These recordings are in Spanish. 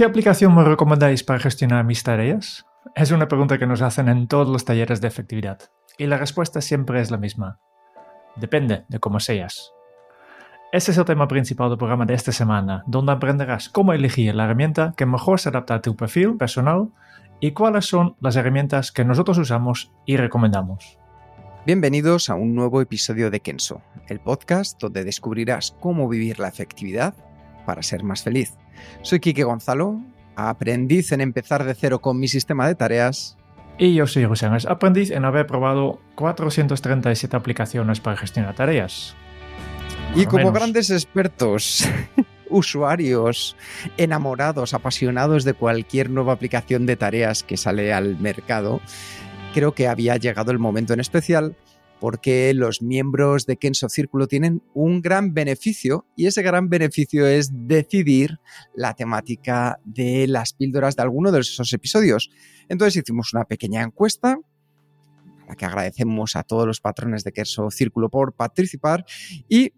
¿Qué aplicación me recomendáis para gestionar mis tareas? Es una pregunta que nos hacen en todos los talleres de efectividad. Y la respuesta siempre es la misma. Depende de cómo seas. Ese es el tema principal del programa de esta semana, donde aprenderás cómo elegir la herramienta que mejor se adapta a tu perfil personal y cuáles son las herramientas que nosotros usamos y recomendamos. Bienvenidos a un nuevo episodio de Kenso, el podcast donde descubrirás cómo vivir la efectividad para ser más feliz. Soy Quique Gonzalo, aprendiz en empezar de cero con mi sistema de tareas. Y yo soy José Ángel, aprendiz en haber probado 437 aplicaciones para gestionar tareas. Y como menos. grandes expertos, usuarios, enamorados, apasionados de cualquier nueva aplicación de tareas que sale al mercado, creo que había llegado el momento en especial porque los miembros de Kenso Círculo tienen un gran beneficio y ese gran beneficio es decidir la temática de las píldoras de alguno de esos episodios. Entonces hicimos una pequeña encuesta a la que agradecemos a todos los patrones de Kenso Círculo por participar y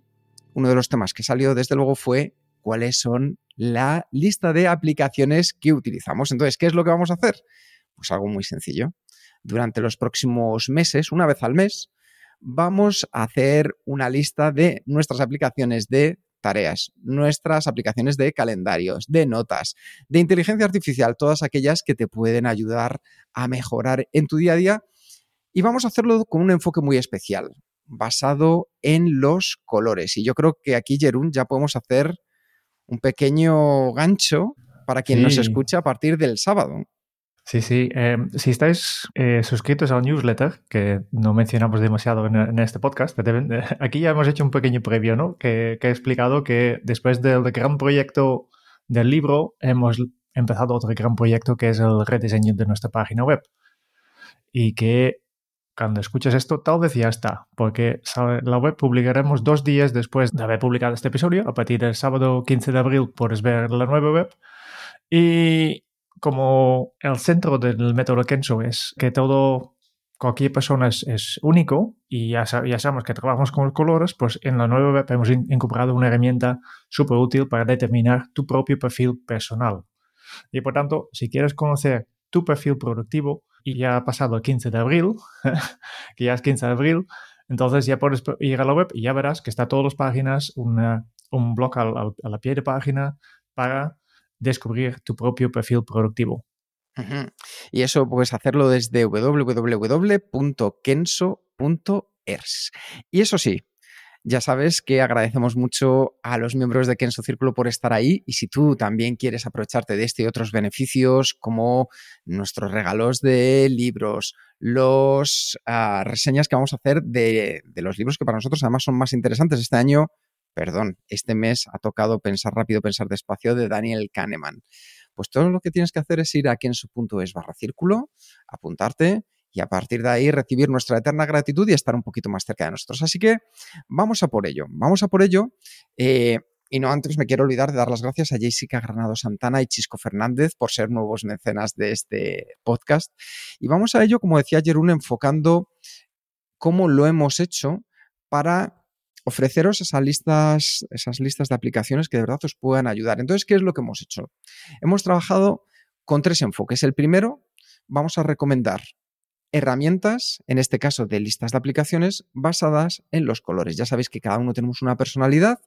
uno de los temas que salió desde luego fue cuáles son la lista de aplicaciones que utilizamos. Entonces, ¿qué es lo que vamos a hacer? Pues algo muy sencillo. Durante los próximos meses, una vez al mes, vamos a hacer una lista de nuestras aplicaciones de tareas, nuestras aplicaciones de calendarios, de notas, de inteligencia artificial, todas aquellas que te pueden ayudar a mejorar en tu día a día. Y vamos a hacerlo con un enfoque muy especial, basado en los colores. Y yo creo que aquí, Jerún, ya podemos hacer un pequeño gancho para quien nos escucha a partir del sábado. Sí, sí. eh, si estáis eh, suscritos al newsletter, que no mencionamos demasiado en, en este podcast, deben- eh, aquí ya hemos hecho un pequeño previo, ¿no? Que, que he explicado que después del gran proyecto del libro, hemos empezado otro gran proyecto que es el rediseño de nuestra página web. Y que cuando escuches esto, tal vez ya está, porque la web publicaremos dos días después de haber publicado este episodio. A partir del sábado 15 de abril puedes ver la nueva web. Y como el centro del método Kenso es que todo, cualquier persona es, es único y ya, ya sabemos que trabajamos con los colores, pues en la nueva web hemos in- incorporado una herramienta súper útil para determinar tu propio perfil personal. Y por tanto, si quieres conocer tu perfil productivo y ya ha pasado el 15 de abril, que ya es 15 de abril, entonces ya puedes ir a la web y ya verás que está todas las páginas, una- un blog al- al- a la pie de página para descubrir tu propio perfil productivo. Y eso puedes hacerlo desde www.kenso.ers. Y eso sí, ya sabes que agradecemos mucho a los miembros de Kenso Círculo por estar ahí y si tú también quieres aprovecharte de este y otros beneficios como nuestros regalos de libros, los ah, reseñas que vamos a hacer de, de los libros que para nosotros además son más interesantes este año, perdón, este mes ha tocado Pensar rápido, pensar despacio de Daniel Kahneman. Pues todo lo que tienes que hacer es ir a kenso.es barra círculo, apuntarte y a partir de ahí recibir nuestra eterna gratitud y estar un poquito más cerca de nosotros. Así que vamos a por ello, vamos a por ello. Eh, y no antes me quiero olvidar de dar las gracias a Jessica Granado Santana y Chisco Fernández por ser nuevos mecenas de este podcast. Y vamos a ello, como decía Jerún, enfocando cómo lo hemos hecho para ofreceros esas listas, esas listas de aplicaciones que de verdad os puedan ayudar. Entonces, ¿qué es lo que hemos hecho? Hemos trabajado con tres enfoques. El primero, vamos a recomendar herramientas, en este caso de listas de aplicaciones, basadas en los colores. Ya sabéis que cada uno tenemos una personalidad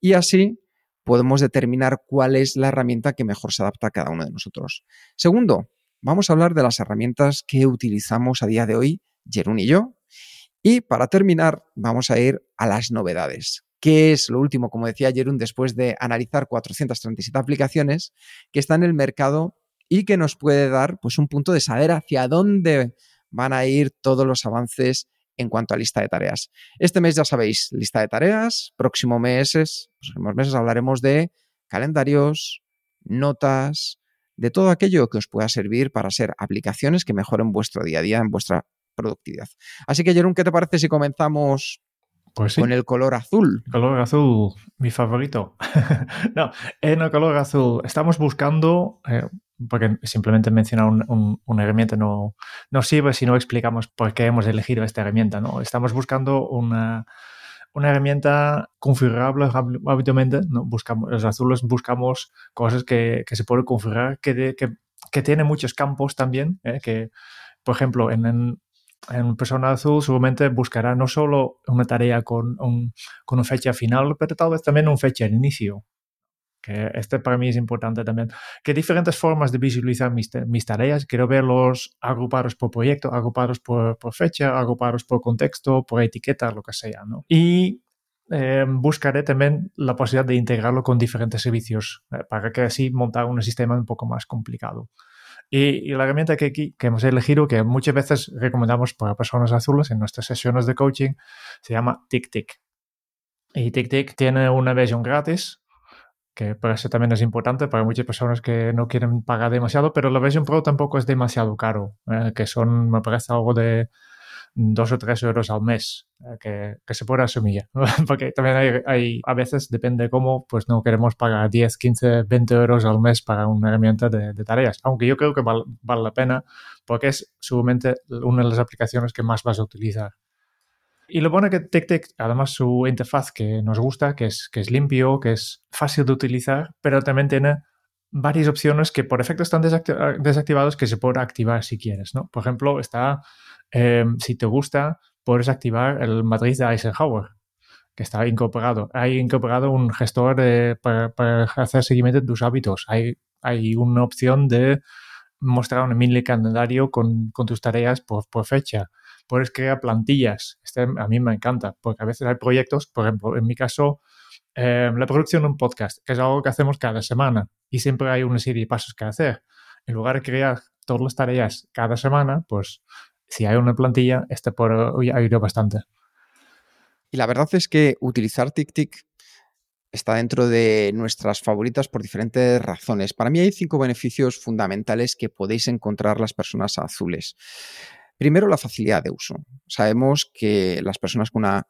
y así podemos determinar cuál es la herramienta que mejor se adapta a cada uno de nosotros. Segundo, vamos a hablar de las herramientas que utilizamos a día de hoy, Jerún y yo. Y para terminar, vamos a ir a las novedades. ¿Qué es lo último, como decía Jerún, después de analizar 437 aplicaciones que están en el mercado y que nos puede dar pues, un punto de saber hacia dónde van a ir todos los avances en cuanto a lista de tareas. Este mes ya sabéis, lista de tareas, próximo mes, próximos meses hablaremos de calendarios, notas, de todo aquello que os pueda servir para ser aplicaciones que mejoren vuestro día a día en vuestra productividad. Así que, Jerón, ¿qué te parece si comenzamos pues sí. con el color azul? Color azul, mi favorito. no, en el color azul estamos buscando, eh, porque simplemente mencionar una herramienta no, no sirve si no explicamos por qué hemos elegido esta herramienta. ¿no? Estamos buscando una, una herramienta configurable hábilmente. ¿no? Buscamos, los azules buscamos cosas que, que se pueden configurar, que, que, que tiene muchos campos también, ¿eh? que, por ejemplo, en, en, en, persona azul seguramente buscará no solo una tarea con, un, con una fecha final, pero tal vez también una fecha de inicio que este para mí es importante también, que diferentes formas de visualizar mis, tareas, quiero verlos agrupados por proyecto, agrupados por, fecha, agrupados por contexto, por etiqueta, lo que sea. Y eh, buscaré también la posibilidad de integrarlo con diferentes servicios eh, para que así montar un sistema un poco más complicado. Y, la herramienta que, que hemos elegido, que muchas veces recomendamos para personas azules en nuestras sesiones de coaching, se llama TickTick. Y TickTick tiene una versión gratis que por eso también es importante para muchas personas que no quieren pagar demasiado, pero la versión Pro tampoco es demasiado caro, eh, que son, me parece, algo de dos o tres euros al mes, eh, que, que, se puede asumir, porque también hay, hay, a veces, depende cómo, pues no queremos pagar 10, 15, 20 euros al mes para una herramienta de, tareas, aunque yo creo que val, vale la pena, porque es seguramente una de las aplicaciones que más vas a utilizar. Y lo bueno que TickTick, además su interfaz que nos gusta, que es, que es limpio, que es fácil de utilizar, pero también tiene varias opciones que por efecto están desactivados que se puede activar si quieres, ¿no? Por ejemplo, está, eh, si te gusta, puedes activar el matriz de Eisenhower, que está incorporado. Hay incorporado un gestor para, para, hacer seguimiento de tus hábitos. Hay, hay una opción de mostrar un mini calendario con, con tus tareas por, por fecha puedes crear plantillas. Este a mí me encanta, porque a veces hay proyectos, por ejemplo, en mi caso, eh, la producción de un podcast, que es algo que hacemos cada semana y siempre hay una serie de pasos que hacer. En lugar de crear todas las tareas cada semana, pues si hay una plantilla, este puede ayudar bastante. Y la verdad es que utilizar TickTick está dentro de nuestras favoritas por diferentes razones. Para mí hay cinco beneficios fundamentales que podéis encontrar las personas azules. Primero, la facilidad de uso. Sabemos que las personas con, una,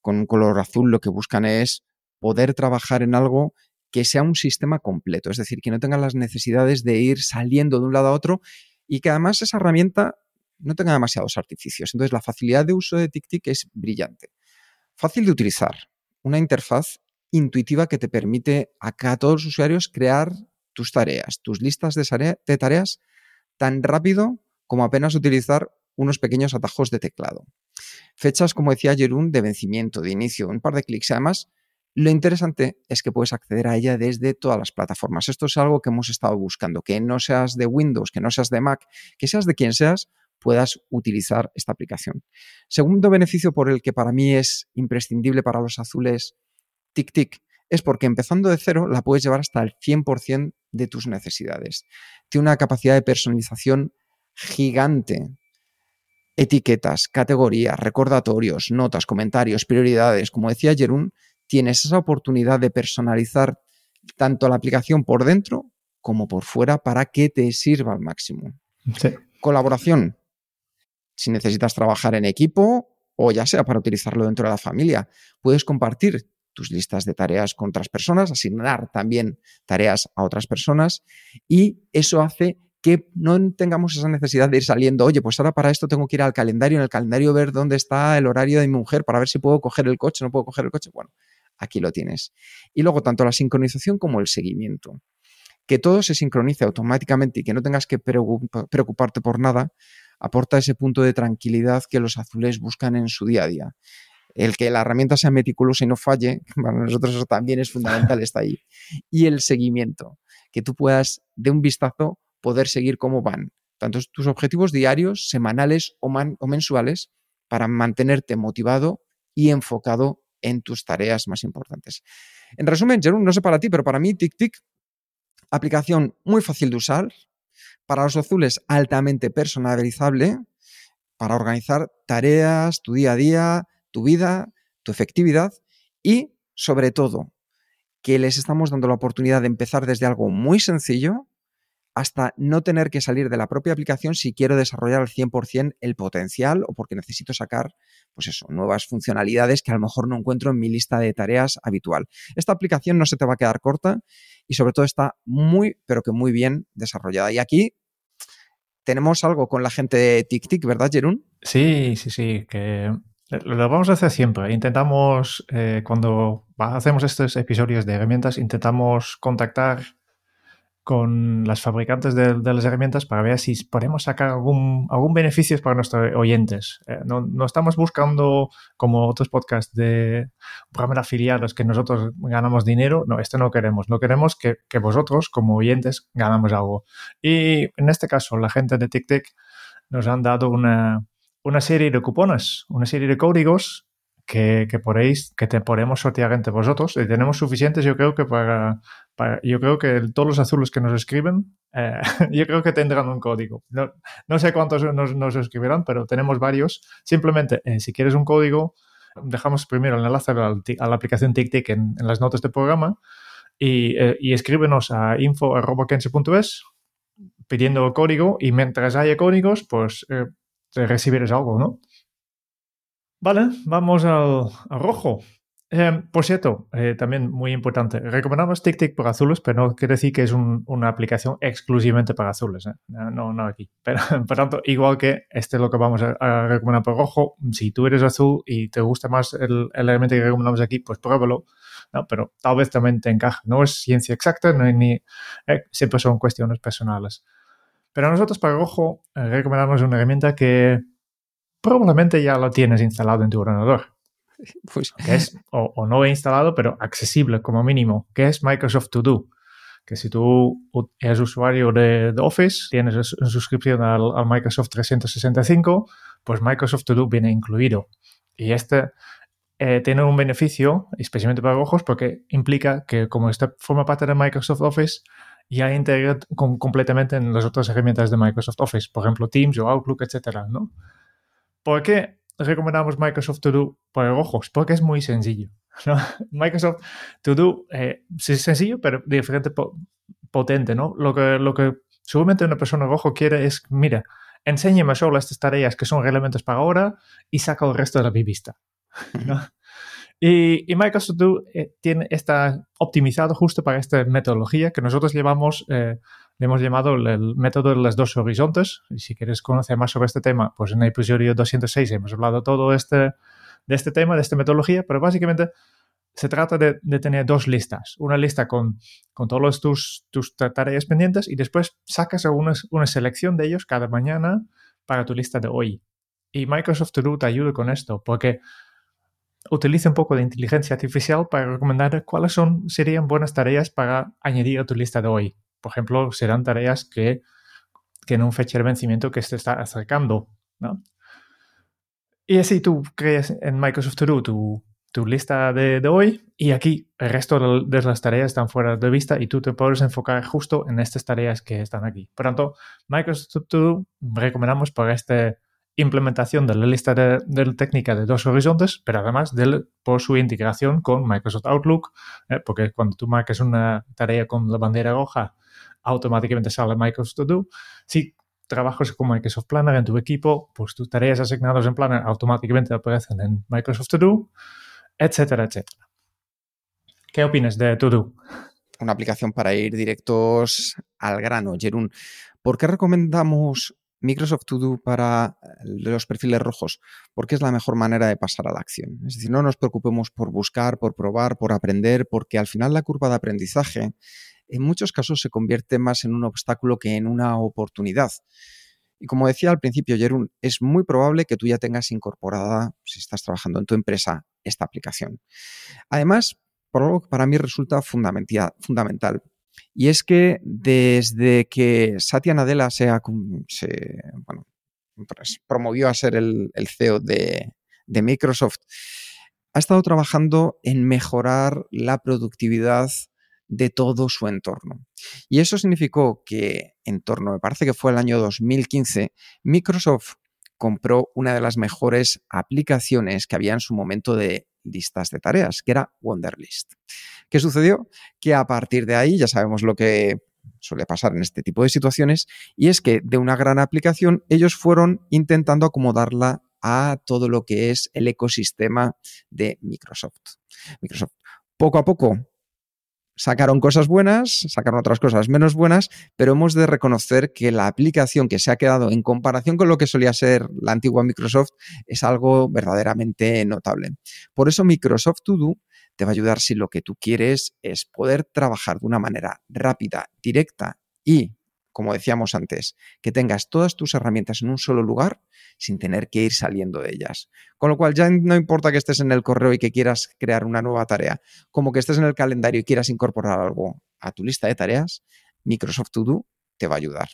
con un color azul lo que buscan es poder trabajar en algo que sea un sistema completo, es decir, que no tengan las necesidades de ir saliendo de un lado a otro y que además esa herramienta no tenga demasiados artificios. Entonces, la facilidad de uso de TickTick es brillante. Fácil de utilizar, una interfaz intuitiva que te permite a, a todos los usuarios crear tus tareas, tus listas de tareas tan rápido como apenas utilizar unos pequeños atajos de teclado. Fechas, como decía Jerún, de vencimiento, de inicio, un par de clics. Además, lo interesante es que puedes acceder a ella desde todas las plataformas. Esto es algo que hemos estado buscando, que no seas de Windows, que no seas de Mac, que seas de quien seas, puedas utilizar esta aplicación. Segundo beneficio por el que para mí es imprescindible para los azules TickTick es porque empezando de cero la puedes llevar hasta el 100% de tus necesidades. Tiene una capacidad de personalización gigante. Etiquetas, categorías, recordatorios, notas, comentarios, prioridades. Como decía Jerún, tienes esa oportunidad de personalizar tanto la aplicación por dentro como por fuera para que te sirva al máximo. Colaboración. Si necesitas trabajar en equipo o ya sea para utilizarlo dentro de la familia, puedes compartir tus listas de tareas con otras personas, asignar también tareas a otras personas y eso hace que no tengamos esa necesidad de ir saliendo, oye, pues ahora para esto tengo que ir al calendario, en el calendario ver dónde está el horario de mi mujer para ver si puedo coger el coche, no puedo coger el coche. Bueno, aquí lo tienes. Y luego tanto la sincronización como el seguimiento. Que todo se sincronice automáticamente y que no tengas que preocuparte por nada, aporta ese punto de tranquilidad que los azules buscan en su día a día. El que la herramienta sea meticulosa y no falle, para nosotros eso también es fundamental, está ahí. Y el seguimiento, que tú puedas de un vistazo poder seguir cómo van, tanto tus objetivos diarios, semanales o, o mensuales, para mantenerte motivado y enfocado en tus tareas más importantes. En resumen, Jerón, no sé para ti, pero para mí TickTick, aplicación muy fácil de usar, para los azules altamente personalizable, para organizar tareas, tu día a día, tu vida, tu efectividad y, sobre todo, que les estamos dando la oportunidad de empezar desde algo muy sencillo hasta no tener que salir de la propia aplicación si quiero desarrollar al 100% el potencial o porque necesito sacar, pues eso, nuevas funcionalidades que a lo mejor no encuentro en mi lista de tareas habitual. Esta aplicación no se te va a quedar corta y sobre todo está muy, pero que muy bien desarrollada. Y aquí tenemos algo con la gente de TicTic, ¿verdad, Jerún? Sí, sí, sí, que lo vamos a hacer siempre. Intentamos, eh, cuando hacemos estos episodios de herramientas, intentamos contactar con las fabricantes de, las herramientas para ver si podemos sacar algún, algún beneficio para nuestros oyentes. Eh, no, estamos buscando, como otros podcasts de programas afiliados, que nosotros ganamos dinero. No, esto no queremos. No queremos que, que, vosotros, como oyentes, ganamos algo. Y en este caso, la gente de TicTic nos han dado una, una serie de cupones, una serie de códigos que, que te podemos sortear entre vosotros. Y tenemos suficientes, yo creo que para, yo creo que todos los azules que nos escriben, eh, yo creo que tendrán un código. No, no sé cuántos nos, escribirán, pero tenemos varios. Simplemente, eh, si quieres un código, dejamos primero el enlace a la, aplicación TicTic en, las notas del programa y, eh, y escríbenos a info.kense.es pidiendo código y mientras haya códigos, pues recibirás algo, ¿no? Vale, vamos al, rojo. Eh, por cierto, eh, también muy importante, recomendamos TicTic por azules, pero no quiere decir que es una aplicación exclusivamente para azules. ¿eh? No, no aquí. Pero, por tanto, igual que este es lo que vamos a, recomendar por rojo, si tú eres azul y te gusta más el, elemento que recomendamos aquí, pues pruébalo. ¿no? Pero tal vez también te encaja. No es ciencia exacta, no ni, siempre son cuestiones personales. Pero nosotros para rojo recomendamos una herramienta que probablemente ya lo tienes instalado en tu ordenador. Pues. es, o, no he instalado, pero accesible como mínimo, que es Microsoft To Do. Que si tú eres usuario de, Office, tienes una suscripción al, Microsoft 365, pues Microsoft To Do viene incluido. Y este eh, tiene un beneficio, especialmente para ojos, porque implica que como este forma parte de Microsoft Office, ya integra completamente en las otras herramientas de Microsoft Office, por ejemplo Teams o Outlook, etcétera, ¿no? ¿Por qué recomendamos Microsoft To Do por ojos? Porque es muy sencillo. Microsoft To Do eh, es sencillo, pero diferente potente, ¿no? Lo que, lo que seguramente una persona rojo quiere es, mira, enséñame solo estas tareas que son relevantes para ahora y saca el resto de la vista. Y, Microsoft To Do eh, tiene, está optimizado justo para esta metodología que nosotros llevamos eh, le hemos llamado el, método de los dos horizontes. Y si quieres conocer más sobre este tema, pues en el episodio 206 hemos hablado todo este, de este tema, de esta metodología, pero básicamente se trata de, tener dos listas. Una lista con, con todas tus, tus tareas pendientes y después sacas una, una selección de ellos cada mañana para tu lista de hoy. Y Microsoft To Do te ayuda con esto, porque utiliza un poco de inteligencia artificial para recomendar cuáles son, serían buenas tareas para añadir a tu lista de hoy. Por ejemplo, serán tareas que tienen un fecha de vencimiento que se está acercando, ¿no? Y así tú creas en Microsoft To Do tu, lista de, hoy y aquí el resto de, las tareas están fuera de vista y tú te puedes enfocar justo en estas tareas que están aquí. Por tanto, Microsoft To Do recomendamos para esta implementación de la lista de, técnica de dos horizontes, pero además por su integración con Microsoft Outlook, ¿eh? porque cuando tú marques una tarea con la bandera roja, automáticamente sale Microsoft To Do. Si trabajas con Microsoft Planner en tu equipo, pues tus tareas asignadas en Planner automáticamente aparecen en Microsoft To Do, etcétera, etcétera. ¿Qué opinas de To Do? Una aplicación para ir directos al grano, Jerún. ¿Por qué recomendamos Microsoft To Do para los perfiles rojos? Porque es la mejor manera de pasar a la acción. Es decir, no nos preocupemos por buscar, por probar, por aprender, porque al final la curva de aprendizaje en muchos casos se convierte más en un obstáculo que en una oportunidad. Y como decía al principio, Jerún, es muy probable que tú ya tengas incorporada, si estás trabajando en tu empresa, esta aplicación. Además, para mí resulta fundamental, y es que desde que Satya Nadella se, pues, promovió a ser el, CEO de Microsoft, ha estado trabajando en mejorar la productividad de todo su entorno. Y eso significó que en torno, me parece que fue el año 2015, Microsoft compró una de las mejores aplicaciones que había en su momento de listas de tareas, que era Wonderlist. ¿Qué sucedió? Que a partir de ahí ya sabemos lo que suele pasar en este tipo de situaciones, y es que de una gran aplicación ellos fueron intentando acomodarla a todo lo que es el ecosistema de Microsoft. Microsoft poco a poco sacaron cosas buenas, sacaron otras cosas menos buenas, pero hemos de reconocer que la aplicación que se ha quedado en comparación con lo que solía ser la antigua Microsoft es algo verdaderamente notable. Por eso Microsoft To Do te va a ayudar si lo que tú quieres es poder trabajar de una manera rápida, directa y como decíamos antes, que tengas todas tus herramientas en un solo lugar sin tener que ir saliendo de ellas. Con lo cual ya no importa que estés en el correo y que quieras crear una nueva tarea, como que estés en el calendario y quieras incorporar algo a tu lista de tareas, Microsoft To Do te va a ayudar.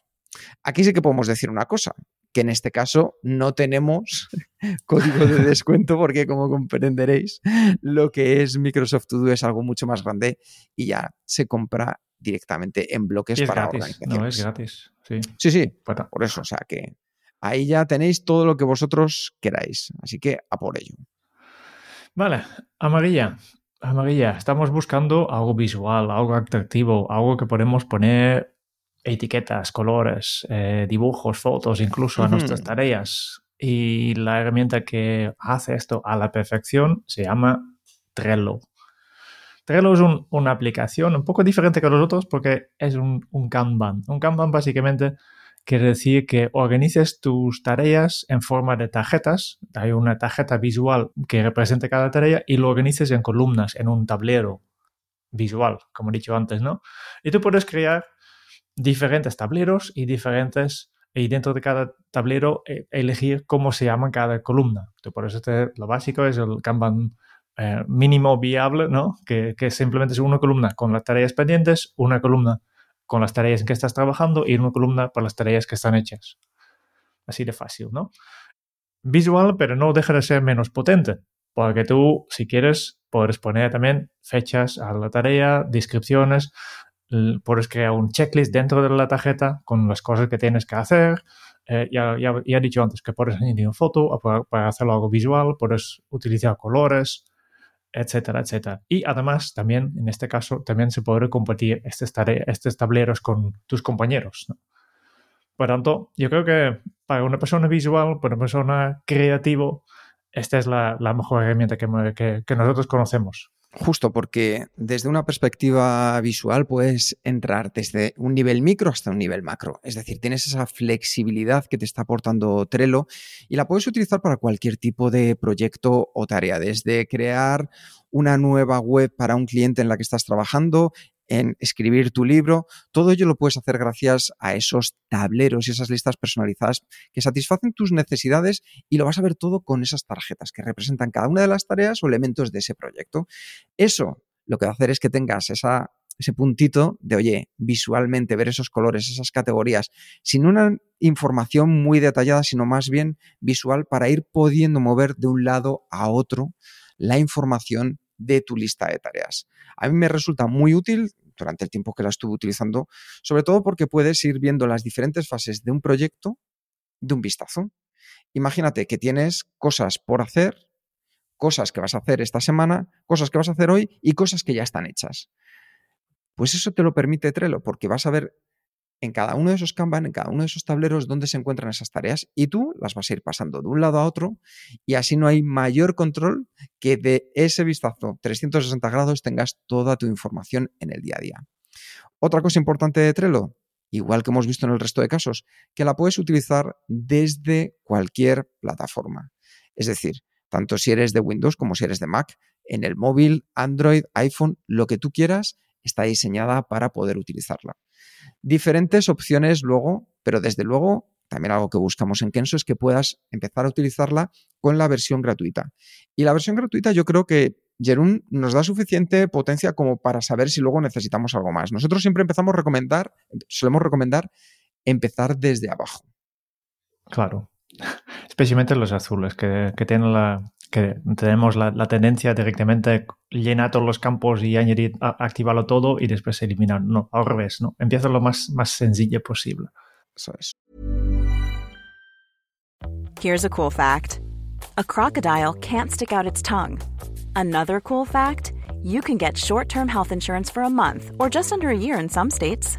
Aquí sí que podemos decir una cosa, que en este caso no tenemos código de descuento porque como comprenderéis, lo que es Microsoft To Do es algo mucho más grande y ya se compra directamente en bloques para gratis, No, es gratis. Sí, sí. sí por eso, o sea que ahí ya tenéis todo lo que vosotros queráis. Así que a por ello. Vale, amarilla. Amarilla, estamos buscando algo visual, algo atractivo, algo que podemos poner etiquetas, colores, eh, dibujos, fotos, incluso a nuestras tareas. Y la herramienta que hace esto a la perfección se llama Trello. Trello es una aplicación un poco diferente que los otros porque es un, Kanban. Un Kanban básicamente quiere decir que organices tus tareas en forma de tarjetas. Hay una tarjeta visual que represente cada tarea y lo organices en columnas, en un tablero visual, como he dicho antes, ¿no? Y tú puedes crear diferentes tableros y diferentes y dentro de cada tablero eh, elegir cómo se llama cada columna. por eso este, lo básico es el Kanban eh, mínimo viable, ¿no? Que, simplemente es una columna con las tareas pendientes, una columna con las tareas en que estás trabajando y una columna para las tareas que están hechas. Así de fácil, ¿no? Visual, pero no deja de ser menos potente, porque tú, si quieres, puedes poner también fechas a la tarea, descripciones, puedes crear un checklist dentro de la tarjeta con las cosas que tienes que hacer. Eh, ya, ya, he dicho antes que puedes añadir una foto para, hacerlo algo visual, puedes utilizar colores, etcétera, etcétera. Y además, también, en este caso, también se puede compartir estos, estos tableros con tus compañeros. Por tanto, yo creo que para una persona visual, para una persona creativo, esta es la, mejor herramienta que, que nosotros conocemos. Justo porque desde una perspectiva visual puedes entrar desde un nivel micro hasta un nivel macro. Es decir, tienes esa flexibilidad que te está aportando Trello y la puedes utilizar para cualquier tipo de proyecto o tarea, desde crear una nueva web para un cliente en la que estás trabajando, en escribir tu libro. Todo ello lo puedes hacer gracias a esos tableros y esas listas personalizadas que satisfacen tus necesidades y lo vas a ver todo con esas tarjetas que representan cada una de las tareas o elementos de ese proyecto. Eso lo que va a hacer es que tengas ese puntito de, oye, visualmente ver esos colores, esas categorías, sin una información muy detallada, sino más bien visual para ir pudiendo mover de un lado a otro la información de tu lista de tareas. A mí me resulta muy útil durante el tiempo que la estuve utilizando, sobre todo porque puedes ir viendo las diferentes fases de un proyecto de un vistazo. Imagínate que tienes cosas por hacer, cosas que vas a hacer esta semana, cosas que vas a hacer hoy y cosas que ya están hechas. Pues eso te lo permite Trello, porque vas a ver en cada uno de esos Kanban, en cada uno de esos tableros, dónde se encuentran esas tareas y tú las vas a ir pasando de un lado a otro y así no hay mayor control que de ese vistazo 360 grados tengas toda tu información en el día a día. Otra cosa importante de Trello, igual que hemos visto en el resto de casos, que la puedes utilizar desde cualquier plataforma. Es decir, tanto si eres de Windows como si eres de Mac, en el móvil, Android, iPhone, lo que tú quieras, está diseñada para poder utilizarla. Diferentes opciones luego, pero desde luego también algo que buscamos en Kenso es que puedas empezar a utilizarla con la versión gratuita. Y la versión gratuita yo creo que Jerún nos da suficiente potencia como para saber si luego necesitamos algo más. Nosotros siempre empezamos a recomendar, solemos recomendar empezar desde abajo. Claro. Especialmente los azules, que, que tienen la, que tenemos la, tendencia directamente llenar todos los campos y añadir, activarlo todo y después eliminar. No, al revés, ¿no? Empieza lo más, más sencillo posible. Eso es. Here's a cool fact a crocodile can't stick out its tongue. Another cool fact you can get short term health insurance for a month or just under a year in some states.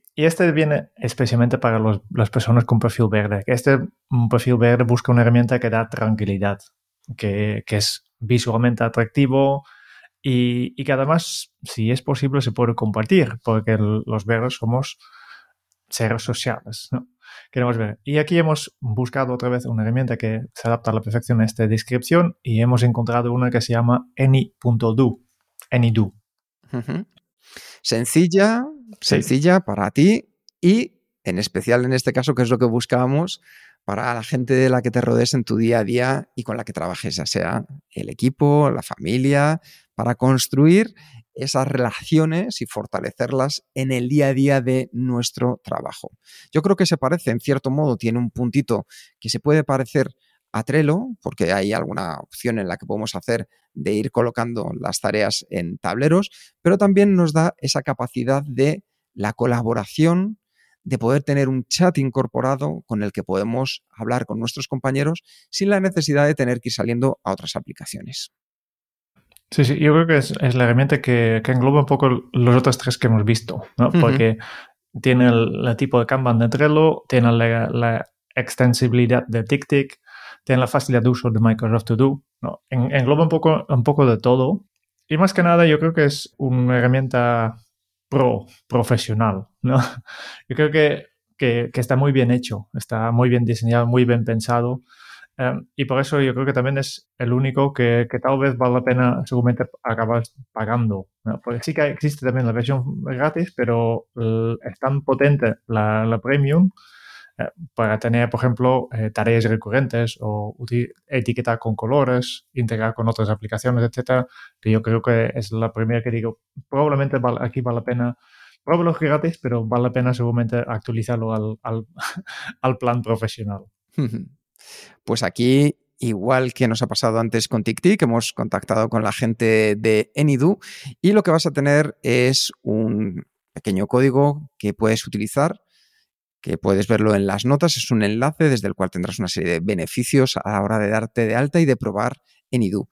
y este viene especialmente para los, las personas con perfil verde. Este un perfil verde busca una herramienta que da tranquilidad, que, que es visualmente atractivo, y, y, que además, si es posible, se puede compartir, porque los verdes somos seres sociales. Queremos ver. Y aquí hemos buscado otra vez una herramienta que se adapta a la perfección a esta descripción y hemos encontrado una que se llama any.do. AnyDo. Uh -huh. Sencilla, sencilla sí. para ti y en especial en este caso, que es lo que buscábamos, para la gente de la que te rodees en tu día a día y con la que trabajes, ya sea el equipo, la familia, para construir esas relaciones y fortalecerlas en el día a día de nuestro trabajo. Yo creo que se parece, en cierto modo, tiene un puntito que se puede parecer a Trello, porque hay alguna opción en la que podemos hacer de ir colocando las tareas en tableros, pero también nos da esa capacidad de la colaboración, de poder tener un chat incorporado con el que podemos hablar con nuestros compañeros sin la necesidad de tener que ir saliendo a otras aplicaciones. Sí, sí, yo creo que es, es la herramienta que, que, engloba un poco los otros tres que hemos visto, ¿no? Uh -huh. Porque tiene el, el, tipo de Kanban de Trello, tiene la, la extensibilidad de TickTick, tiene la facilidad de uso de Microsoft To Do, ¿no? En, engloba un poco, un poco de todo. Y más que nada, yo creo que es una herramienta pro, profesional, ¿no? Yo creo que, que, que está muy bien hecho, está muy bien diseñado, muy bien pensado. Um, y por eso yo creo que también es el único que, que tal vez vale la pena seguramente acabar pagando. ¿no? Porque sí que existe también la versión gratis, pero uh, es tan potente la, la premium para tener, por ejemplo, eh, tareas recurrentes o etiquetar con colores, integrar con otras aplicaciones, etcétera, que yo creo que es la primera que digo, probablemente aquí vale la pena Pruébalo gratis, pero vale la pena seguramente actualizarlo al, al, plan profesional. Pues aquí, igual que nos ha pasado antes con TickTick, hemos contactado con la gente de Enidu y lo que vas a tener es un pequeño código que puedes utilizar que puedes verlo en las notas, es un enlace desde el cual tendrás una serie de beneficios a la hora de darte de alta y de probar Enidu.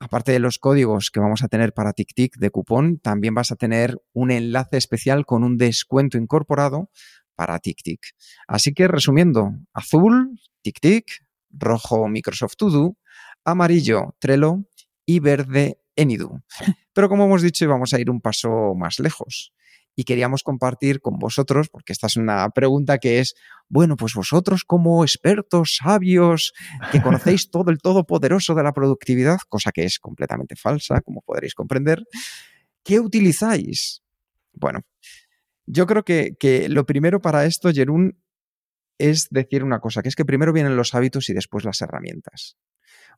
Aparte de los códigos que vamos a tener para TickTick de cupón, también vas a tener un enlace especial con un descuento incorporado para TickTick. Así que resumiendo, azul, TickTick, rojo, Microsoft To Do, amarillo, Trello y verde, Enidu. Pero como hemos dicho, vamos a ir un paso más lejos. Y queríamos compartir con vosotros, porque esta es una pregunta que es, bueno, pues vosotros como expertos, sabios, que conocéis todo el todopoderoso de la productividad, cosa que es completamente falsa, como podréis comprender, ¿qué utilizáis? Bueno, yo creo que, que lo primero para esto, Jerún, es decir una cosa, que es que primero vienen los hábitos y después las herramientas.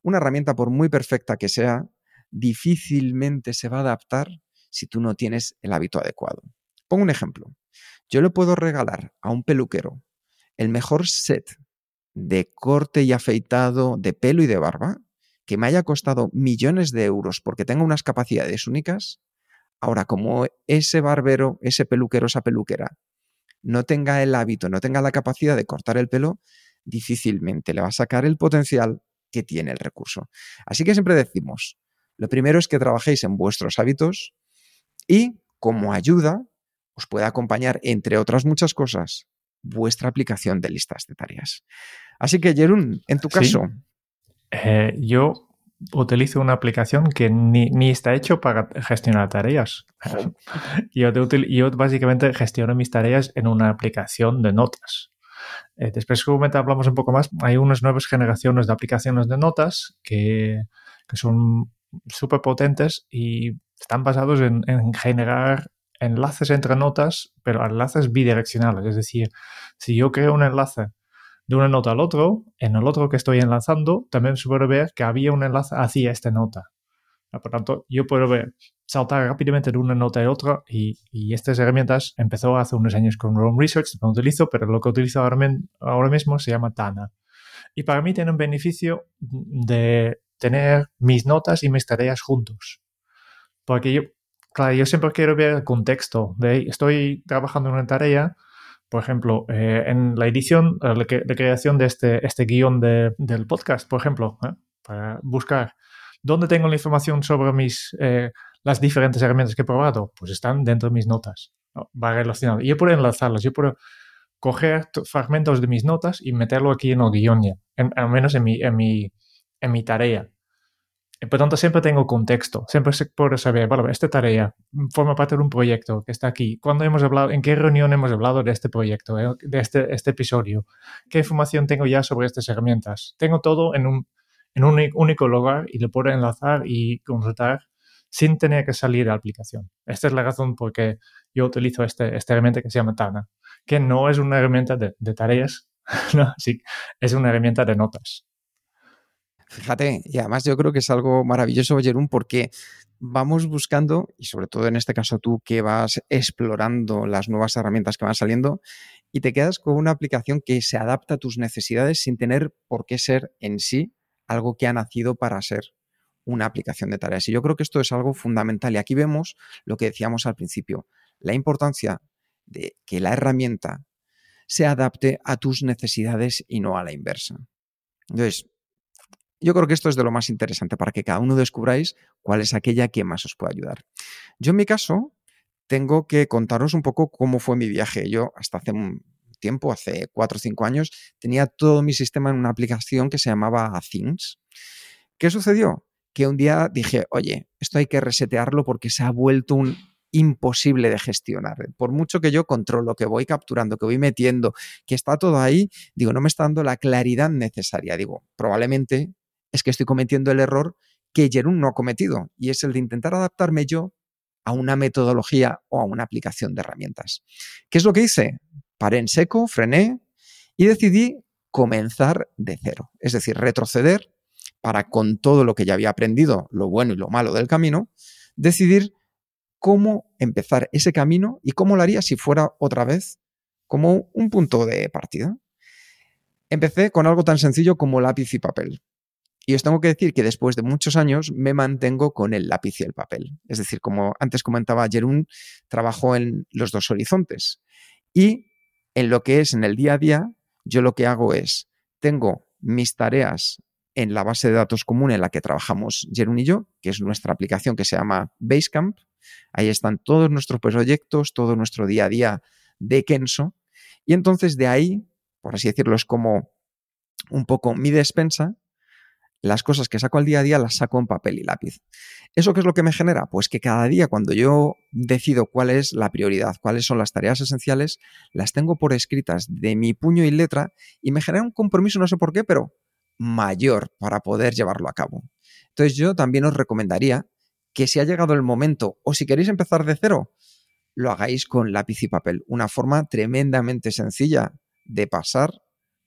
Una herramienta, por muy perfecta que sea, difícilmente se va a adaptar si tú no tienes el hábito adecuado. Pongo un ejemplo. Yo le puedo regalar a un peluquero el mejor set de corte y afeitado de pelo y de barba, que me haya costado millones de euros porque tenga unas capacidades únicas. Ahora, como ese barbero, ese peluquero, esa peluquera, no tenga el hábito, no tenga la capacidad de cortar el pelo, difícilmente le va a sacar el potencial que tiene el recurso. Así que siempre decimos, lo primero es que trabajéis en vuestros hábitos y como ayuda os puede acompañar, entre otras muchas cosas, vuestra aplicación de listas de tareas. Así que, Jerún, en tu caso. Sí. Eh, yo utilizo una aplicación que ni, ni está hecho para gestionar tareas. yo, yo, básicamente gestiono mis tareas en una aplicación de notas. Eh, después, seguramente hablamos un poco más. Hay unas nuevas generaciones de aplicaciones de notas que, que son súper potentes y están basados en, en generar enlaces entre notas, pero enlaces bidireccionales. Es decir, si yo creo un enlace de una nota al otro, en el otro que estoy enlazando, también se puede ver que había un enlace hacia esta nota. Por tanto, yo puedo ver, saltar rápidamente de una nota a otra y, estas herramientas empezó hace unos años con Roam Research, no utilizo, pero lo que utilizo ahora, ahora mismo se llama Tana. Y para mí tiene un beneficio de tener mis notas y mis tareas juntos. Porque yo, claro, yo siempre quiero ver el contexto estoy trabajando en una tarea, por ejemplo, eh, en la edición, la eh, de creación de este, este guion de, del podcast, por ejemplo, ¿eh? para buscar dónde tengo la información sobre mis, las diferentes herramientas que he probado, pues están dentro de mis notas. Va relacionado. Yo puedo enlazarlas, yo puedo coger fragmentos de mis notas y meterlo aquí en el guion ya, al menos en mi, en mi, en mi tarea. Por tanto, siempre tengo contexto, siempre puedo saber, bueno, esta tarea forma parte de un proyecto que está aquí. ¿Cuándo hemos hablado, en qué reunión hemos hablado de este proyecto, eh, de este, este episodio? ¿Qué información tengo ya sobre estas herramientas? Tengo todo en un, en un único lugar y lo puedo enlazar y consultar sin tener que salir de la aplicación. Esta es la razón por qué yo utilizo este, esta herramienta que se llama Tana, que no es una herramienta de, de tareas, no, sí, es una herramienta de notas. Fíjate, y además yo creo que es algo maravilloso, Jerún, porque vamos buscando, y sobre todo en este caso tú que vas explorando las nuevas herramientas que van saliendo, y te quedas con una aplicación que se adapta a tus necesidades sin tener por qué ser en sí algo que ha nacido para ser una aplicación de tareas. Y yo creo que esto es algo fundamental. Y aquí vemos lo que decíamos al principio, la importancia de que la herramienta se adapte a tus necesidades y no a la inversa. Entonces, yo creo que esto es de lo más interesante para que cada uno descubráis cuál es aquella que más os puede ayudar. Yo en mi caso tengo que contaros un poco cómo fue mi viaje. Yo hasta hace un tiempo, hace cuatro o cinco años, tenía todo mi sistema en una aplicación que se llamaba Things. ¿Qué sucedió? Que un día dije, oye, esto hay que resetearlo porque se ha vuelto un imposible de gestionar. Por mucho que yo controlo, que voy capturando, que voy metiendo, que está todo ahí, digo, no me está dando la claridad necesaria. Digo, probablemente es que estoy cometiendo el error que Jerún no ha cometido y es el de intentar adaptarme yo a una metodología o a una aplicación de herramientas. ¿Qué es lo que hice? Paré en seco, frené y decidí comenzar de cero, es decir, retroceder para con todo lo que ya había aprendido, lo bueno y lo malo del camino, decidir cómo empezar ese camino y cómo lo haría si fuera otra vez como un punto de partida. Empecé con algo tan sencillo como lápiz y papel. Y os tengo que decir que después de muchos años me mantengo con el lápiz y el papel. Es decir, como antes comentaba Jerún, trabajo en los dos horizontes. Y en lo que es en el día a día, yo lo que hago es, tengo mis tareas en la base de datos común en la que trabajamos Jerún y yo, que es nuestra aplicación que se llama Basecamp. Ahí están todos nuestros proyectos, todo nuestro día a día de Kenso. Y entonces de ahí, por así decirlo, es como un poco mi despensa las cosas que saco al día a día las saco en papel y lápiz. ¿Eso qué es lo que me genera? Pues que cada día cuando yo decido cuál es la prioridad, cuáles son las tareas esenciales, las tengo por escritas de mi puño y letra y me genera un compromiso, no sé por qué, pero mayor para poder llevarlo a cabo. Entonces yo también os recomendaría que si ha llegado el momento o si queréis empezar de cero, lo hagáis con lápiz y papel. Una forma tremendamente sencilla de pasar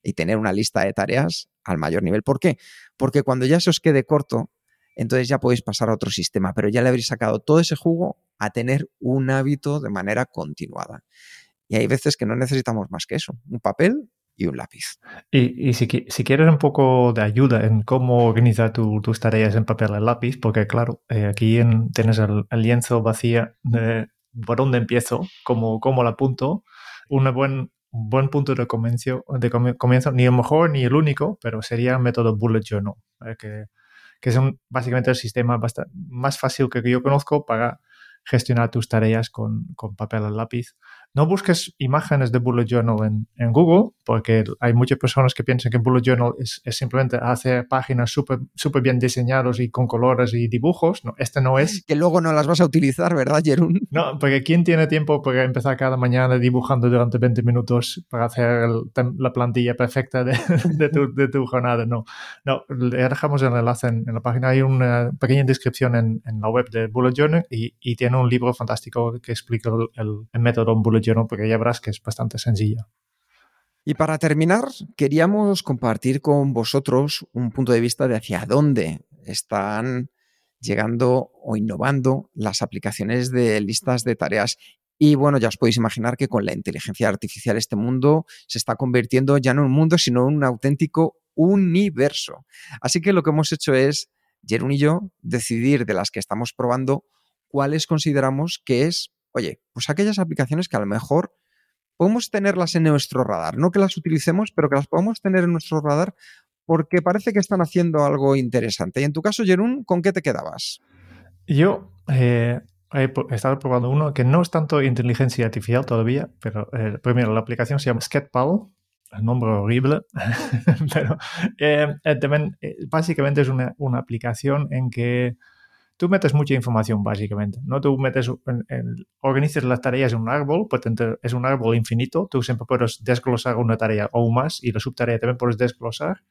y tener una lista de tareas al mayor nivel. ¿Por qué? Porque cuando ya se os quede corto, entonces ya podéis pasar a otro sistema, pero ya le habréis sacado todo ese jugo a tener un hábito de manera continuada. Y hay veces que no necesitamos más que eso, un papel y un lápiz. Y, si, quieres un poco de ayuda en cómo organizar tus tareas en papel y lápiz, porque claro, eh, aquí tienes el, lienzo vacío de por dónde empiezo, cómo, cómo lo apunto, una buena buen punto de comienzo, ni el mejor ni el único, pero sería el método Bullet Journal, que, es básicamente el sistema más fácil que yo conozco para gestionar tus tareas con, con papel y lápiz. No busques imágenes de Bullet Journal en, en Google, porque hay muchas personas que piensan que Bullet Journal es, es simplemente hacer páginas súper super bien diseñadas y con colores y dibujos. No, este no es. Que luego no las vas a utilizar, ¿verdad, Jerún? No, porque ¿quién tiene tiempo para empezar cada mañana dibujando durante 20 minutos para hacer el, la plantilla perfecta de, de, tu, de, tu, jornada? No, no, le dejamos el enlace en, en la página. Hay una pequeña descripción en, en, la web de Bullet Journal y, y tiene un libro fantástico que explica el método en Bullet Journal, porque ya verás que es bastante sencilla. Y para terminar, queríamos compartir con vosotros un punto de vista de hacia dónde están llegando o innovando las aplicaciones de listas de tareas. Y bueno, ya os podéis imaginar que con la inteligencia artificial este mundo se está convirtiendo ya no en un mundo, sino en un auténtico universo. Así que lo que hemos hecho es, Jerún y yo, decidir de las que estamos probando cuáles consideramos que es, oye, pues aquellas aplicaciones que a lo mejor podemos tenerlas en nuestro radar. No que las utilicemos, pero que las podamos tener en nuestro radar porque parece que están haciendo algo interesante. Y en tu caso, Jerún, ¿con qué te quedabas? Yo eh, he estado probando uno que no es tanto inteligencia artificial todavía, pero eh, primero la aplicación se llama Sketpal, el nombre horrible, pero eh, también básicamente es una aplicación en que tú metes mucha información básicamente, ¿no? Tú metes, en, en, organizas las tareas en un árbol, pues es un árbol infinito, tú siempre puedes desglosar una tarea o más y la subtarea también puedes desglosar.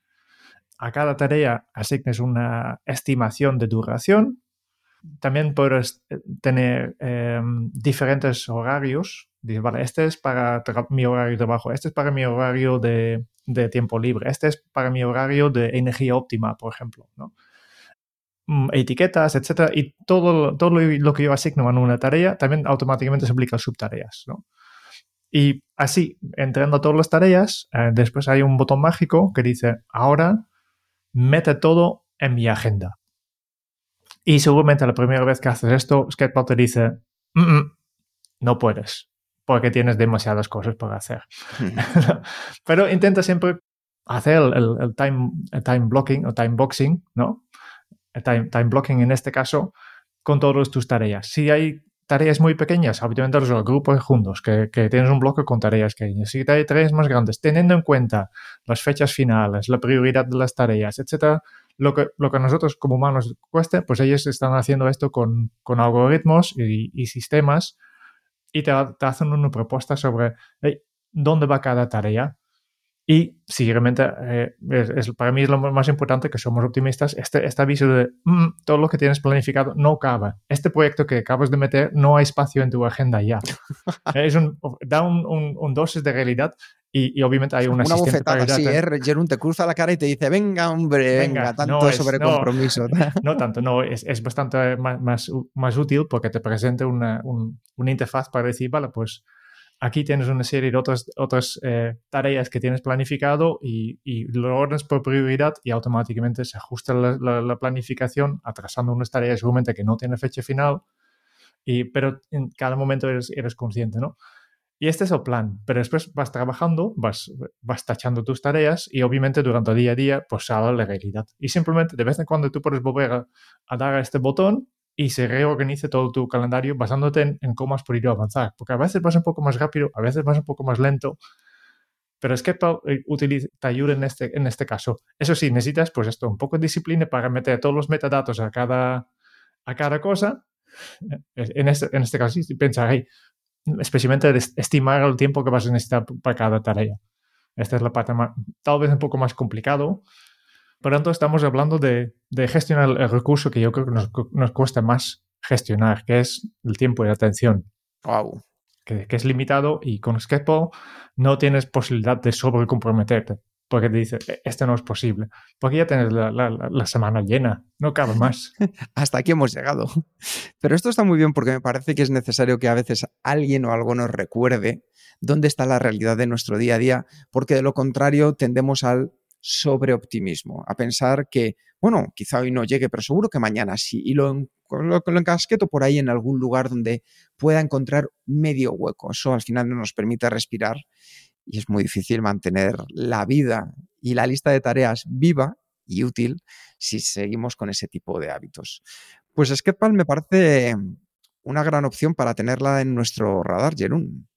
A cada tarea asignes una estimación de duración. También puedes tener eh, diferentes horarios. Dices, vale, este es para mi horario de trabajo, este es para mi horario de, de tiempo libre, este es para mi horario de energía óptima, por ejemplo, ¿no? Etiquetas, etcétera, y todo, todo lo que yo asigno en una tarea también automáticamente se aplica a subtareas, ¿no? Y así, entrando a todas las tareas, eh, después hay un botón mágico que dice, ahora mete todo en mi agenda. Y seguramente la primera vez que haces esto, Sketchpad te dice, mm -mm, no puedes, porque tienes demasiadas cosas por hacer. Pero intenta siempre hacer el, el, el, time, el time blocking o time boxing, ¿no? Time, time, blocking en este caso, con todas tus tareas. Si hay tareas muy pequeñas, habitualmente los grupos juntos, que, que, tienes un bloque con tareas pequeñas. Si hay tareas más grandes, teniendo en cuenta las fechas finales, la prioridad de las tareas, etcétera, lo que, lo que a nosotros como humanos cueste, pues ellos están haciendo esto con, con algoritmos y, y, sistemas y te, te, hacen una propuesta sobre hey, dónde va cada tarea, y si realmente eh, es, es, para mí es lo más importante que somos optimistas, este, este aviso de mm, todo lo que tienes planificado no cabe. Este proyecto que acabas de meter no hay espacio en tu agenda ya. es un, da un, un, un, dosis de realidad y, y obviamente hay una Una bofetada, sí, ¿eh? Jerún te cruza la cara y te dice, venga hombre, venga, venga tanto no es, sobre no, compromiso. no tanto, no, es, es bastante más, más, más, útil porque te presenta una, un, una interfaz para decir, vale, pues aquí tienes una serie de otras, otras eh, tareas que tienes planificado y, y, lo ordenas por prioridad y automáticamente se ajusta la, la, la, planificación atrasando unas tareas seguramente que no tienen fecha final, y, pero en cada momento eres, eres consciente, ¿no? Y este es el plan, pero después vas trabajando, vas, vas tachando tus tareas y obviamente durante el día a día pues sale la realidad. Y simplemente de vez en cuando tú puedes volver a, a dar a este botón y se reorganice todo tu calendario basándote en, en, cómo has podido avanzar. Porque a veces vas un poco más rápido, a veces vas un poco más lento, pero Sketpad utiliza, te ayuda en este, en este caso. Eso sí, necesitas pues esto, un poco de disciplina para meter todos los metadatos a cada, a cada cosa. En este, en este caso, sí, pensar, hey, especialmente estimar el tiempo que vas a necesitar para cada tarea. Esta es la parte más, tal vez un poco más complicado, por tanto, estamos hablando de, de, gestionar el recurso que yo creo que nos, nos, cuesta más gestionar, que es el tiempo y la atención. Wow. Que, que es limitado y con Sketchpad no tienes posibilidad de sobrecomprometerte. Porque te dice, esto no es posible. Porque ya tienes la, la, la semana llena, no cabe más. Hasta aquí hemos llegado. Pero esto está muy bien porque me parece que es necesario que a veces alguien o algo nos recuerde dónde está la realidad de nuestro día a día, porque de lo contrario tendemos al sobreoptimismo, a pensar que, bueno, quizá hoy no llegue, pero seguro que mañana sí, y lo, lo, lo encasqueto por ahí en algún lugar donde pueda encontrar medio hueco. Eso al final no nos permite respirar y es muy difícil mantener la vida y la lista de tareas viva y útil si seguimos con ese tipo de hábitos. Pues Sketpal me parece una gran opción para tenerla en nuestro radar, Jerún.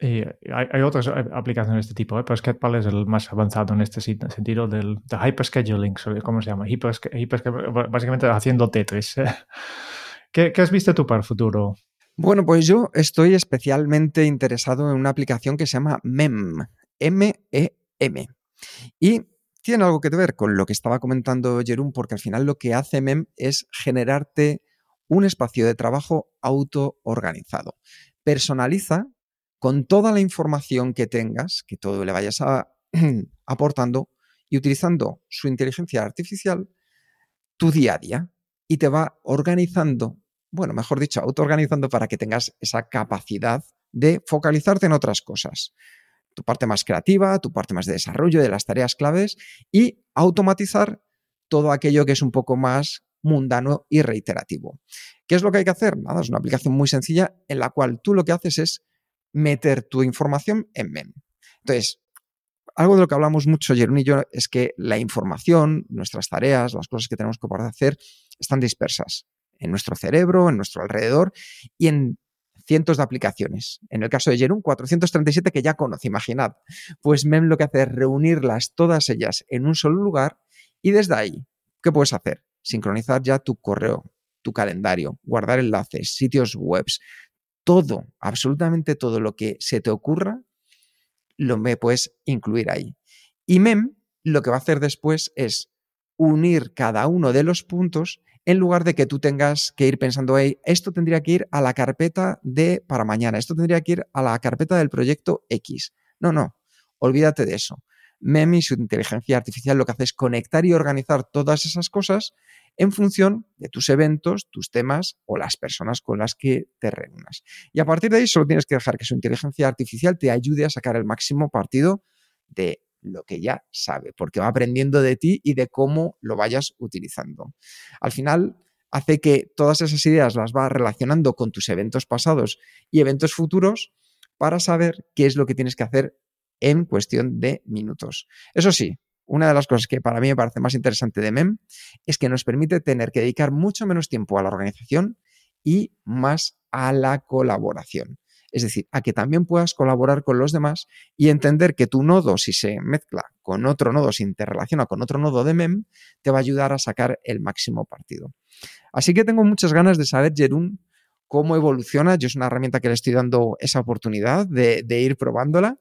Hay, otras aplicaciones de este tipo, ¿eh? pero Sketpal es el más avanzado en este sentido del de hyperscheduling, ¿cómo se llama? básicamente haciendo Tetris. ¿Qué, ¿Qué, has visto tú para el futuro? Bueno, pues yo estoy especialmente interesado en una aplicación que se llama MEM, M-E-M. Y tiene algo que ver con lo que estaba comentando Jerún, porque al final lo que hace MEM es generarte un espacio de trabajo autoorganizado. Personaliza con toda la información que tengas, que todo le vayas aportando y utilizando su inteligencia artificial, tu día a día. Y te va organizando, bueno, mejor dicho, autoorganizando para que tengas esa capacidad de focalizarte en otras cosas. Tu parte más creativa, tu parte más de desarrollo de las tareas claves y automatizar todo aquello que es un poco más mundano y reiterativo. ¿Qué es lo que hay que hacer? Nada, es una aplicación muy sencilla en la cual tú lo que haces es meter tu información en MEM. Entonces, algo de lo que hablamos mucho Jerón y yo es que la información, nuestras tareas, las cosas que tenemos que poder hacer, están dispersas en nuestro cerebro, en nuestro alrededor y en cientos de aplicaciones. En el caso de Jerún, 437 que ya conoce, imaginad. Pues MEM lo que hace es reunirlas todas ellas en un solo lugar y desde ahí, ¿qué puedes hacer? Sincronizar ya tu correo, tu calendario, guardar enlaces, sitios webs, todo, absolutamente todo lo que se te ocurra, lo me puedes incluir ahí. Y MEM lo que va a hacer después es unir cada uno de los puntos en lugar de que tú tengas que ir pensando, hey, esto tendría que ir a la carpeta de para mañana, esto tendría que ir a la carpeta del proyecto X. No, no, olvídate de eso. MEM y su inteligencia artificial lo que hace es conectar y organizar todas esas cosas en función de tus eventos, tus temas o las personas con las que te reúnas. Y a partir de ahí solo tienes que dejar que su inteligencia artificial te ayude a sacar el máximo partido de lo que ya sabe, porque va aprendiendo de ti y de cómo lo vayas utilizando. Al final, hace que todas esas ideas las va relacionando con tus eventos pasados y eventos futuros para saber qué es lo que tienes que hacer en cuestión de minutos. Eso sí, una de las cosas que para mí me parece más interesante de MEM es que nos permite tener que dedicar mucho menos tiempo a la organización y más a la colaboración. Es decir, a que también puedas colaborar con los demás y entender que tu nodo, si se mezcla con otro nodo, se interrelaciona con otro nodo de MEM, te va a ayudar a sacar el máximo partido. Así que tengo muchas ganas de saber, Jerún, cómo evoluciona. Yo es una herramienta que le estoy dando esa oportunidad de, de ir probándola,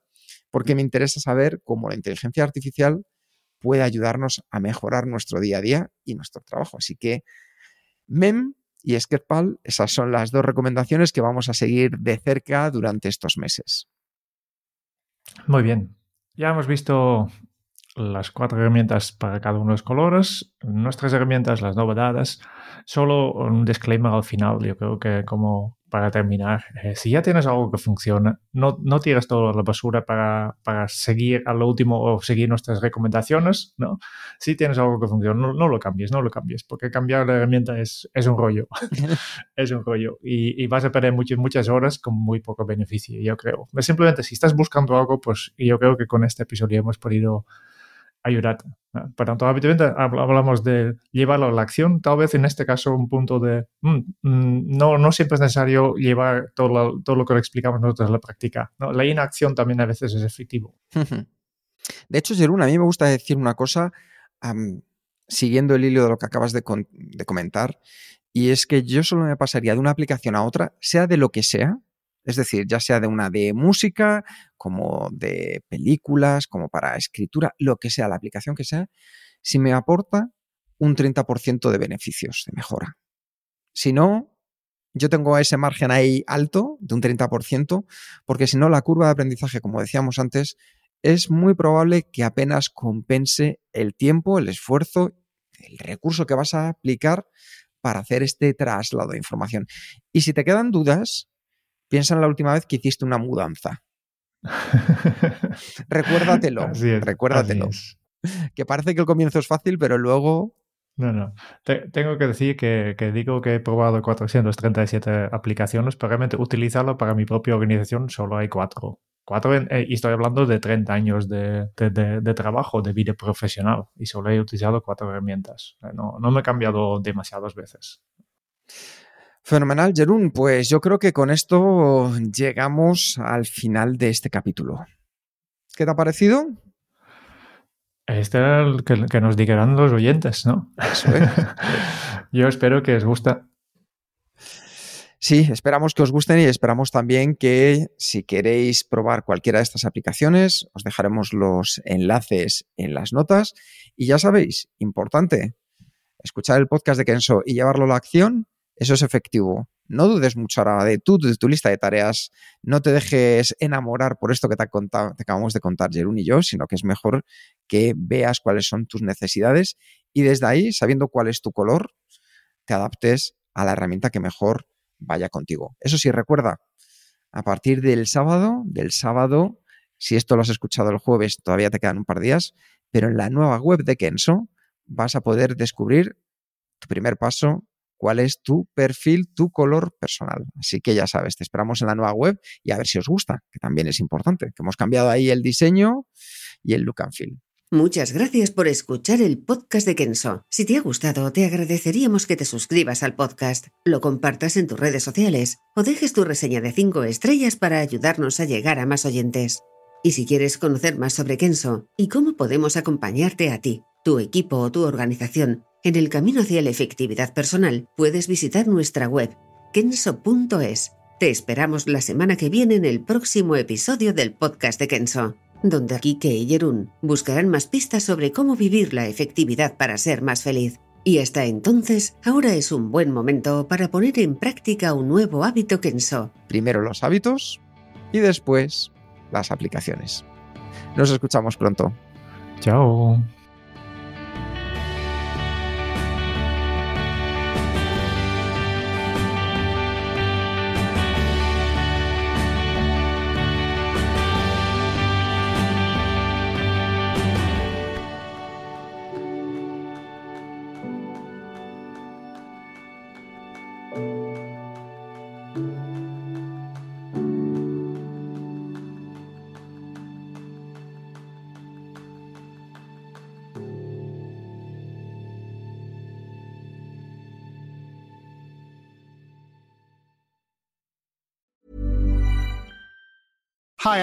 porque me interesa saber cómo la inteligencia artificial puede ayudarnos a mejorar nuestro día a día y nuestro trabajo. Así que MEM y Sketpal, esas son las dos recomendaciones que vamos a seguir de cerca durante estos meses. Muy bien. Ya hemos visto las cuatro herramientas para cada uno de los colores, nuestras herramientas, las novedades. Solo un disclaimer al final, yo creo que como para terminar, eh, si ya tienes algo que funciona, no, no tires todo a la basura para, para, seguir a lo último o seguir nuestras recomendaciones, ¿no? Si tienes algo que funciona, no, no lo cambies, no lo cambies, porque cambiar la herramienta es, es un rollo, es un rollo y, y, vas a perder muchas, muchas horas con muy poco beneficio, yo creo. Simplemente si estás buscando algo, pues yo creo que con este episodio hemos podido ayudarte. Por tanto, habitualmente hablamos de llevarlo a la acción, tal vez en este caso un punto de mm, mm, no, no siempre es necesario llevar todo lo, todo lo que le explicamos nosotros a la práctica. La inacción también a veces es efectivo. De hecho, Jerún, a mí me gusta decir una cosa, siguiendo el hilo de lo que acabas de comentar, y es que yo solo me pasaría de una aplicación a otra, sea de lo que sea, es decir, ya sea de una de música, como de películas, como para escritura, lo que sea, la aplicación que sea, si me aporta un 30% de beneficios, de mejora. Si no, yo tengo ese margen ahí alto de un 30%, porque si no, la curva de aprendizaje, como decíamos antes, es muy probable que apenas compense el tiempo, el esfuerzo, el recurso que vas a aplicar para hacer este traslado de información. Y si te quedan dudas, Piensa en la última vez que hiciste una mudanza. recuérdatelo, recuérdatelo. Que parece que el comienzo es fácil, pero luego... No, no. tengo que decir que, digo que he probado 437 aplicaciones, pero realmente utilizarlo para mi propia organización solo hay cuatro. Cuatro eh, y estoy hablando de 30 años de, de, trabajo, de vida profesional, y solo he utilizado cuatro herramientas. No, no me he cambiado demasiadas veces. Fenomenal, Jerún. Pues yo creo que con esto llegamos al final de este capítulo. ¿Qué te ha parecido? Este era el que, que nos digan los oyentes, ¿no? Eso es. Yo espero que os guste. Sí, esperamos que os gusten y esperamos también que si queréis probar cualquiera de estas aplicaciones, os dejaremos los enlaces en las notas. Y ya sabéis, importante, escuchar el podcast de Kenso y llevarlo a la acción, eso es efectivo. No dudes mucho ahora de tu, de tu lista de tareas, no te dejes enamorar por esto que te, te acabamos de contar Jerún y yo, sino que es mejor que veas cuáles son tus necesidades y desde ahí, sabiendo cuál es tu color, te adaptes a la herramienta que mejor vaya contigo. Eso sí, recuerda, a partir del sábado, del sábado, si esto lo has escuchado el jueves, todavía te quedan un par de días, pero en la nueva web de Kenso vas a poder descubrir tu primer paso, cuál es tu perfil, tu color personal. Así que ya sabes, te esperamos en la nueva web y a ver si os gusta, que también es importante, que hemos cambiado ahí el diseño y el look and feel. Muchas gracias por escuchar el podcast de Kenso. Si te ha gustado, te agradeceríamos que te suscribas al podcast, lo compartas en tus redes sociales o dejes tu reseña de 5 estrellas para ayudarnos a llegar a más oyentes. Y si quieres conocer más sobre Kenso y cómo podemos acompañarte a ti, tu equipo o tu organización en el camino hacia la efectividad personal, puedes visitar nuestra web kenso.es. Te esperamos la semana que viene en el próximo episodio del podcast de Kenso donde Kike y Jerún buscarán más pistas sobre cómo vivir la efectividad para ser más feliz. Y hasta entonces, ahora es un buen momento para poner en práctica un nuevo hábito Kenso. Primero los hábitos y después las aplicaciones. Nos escuchamos pronto. Chao.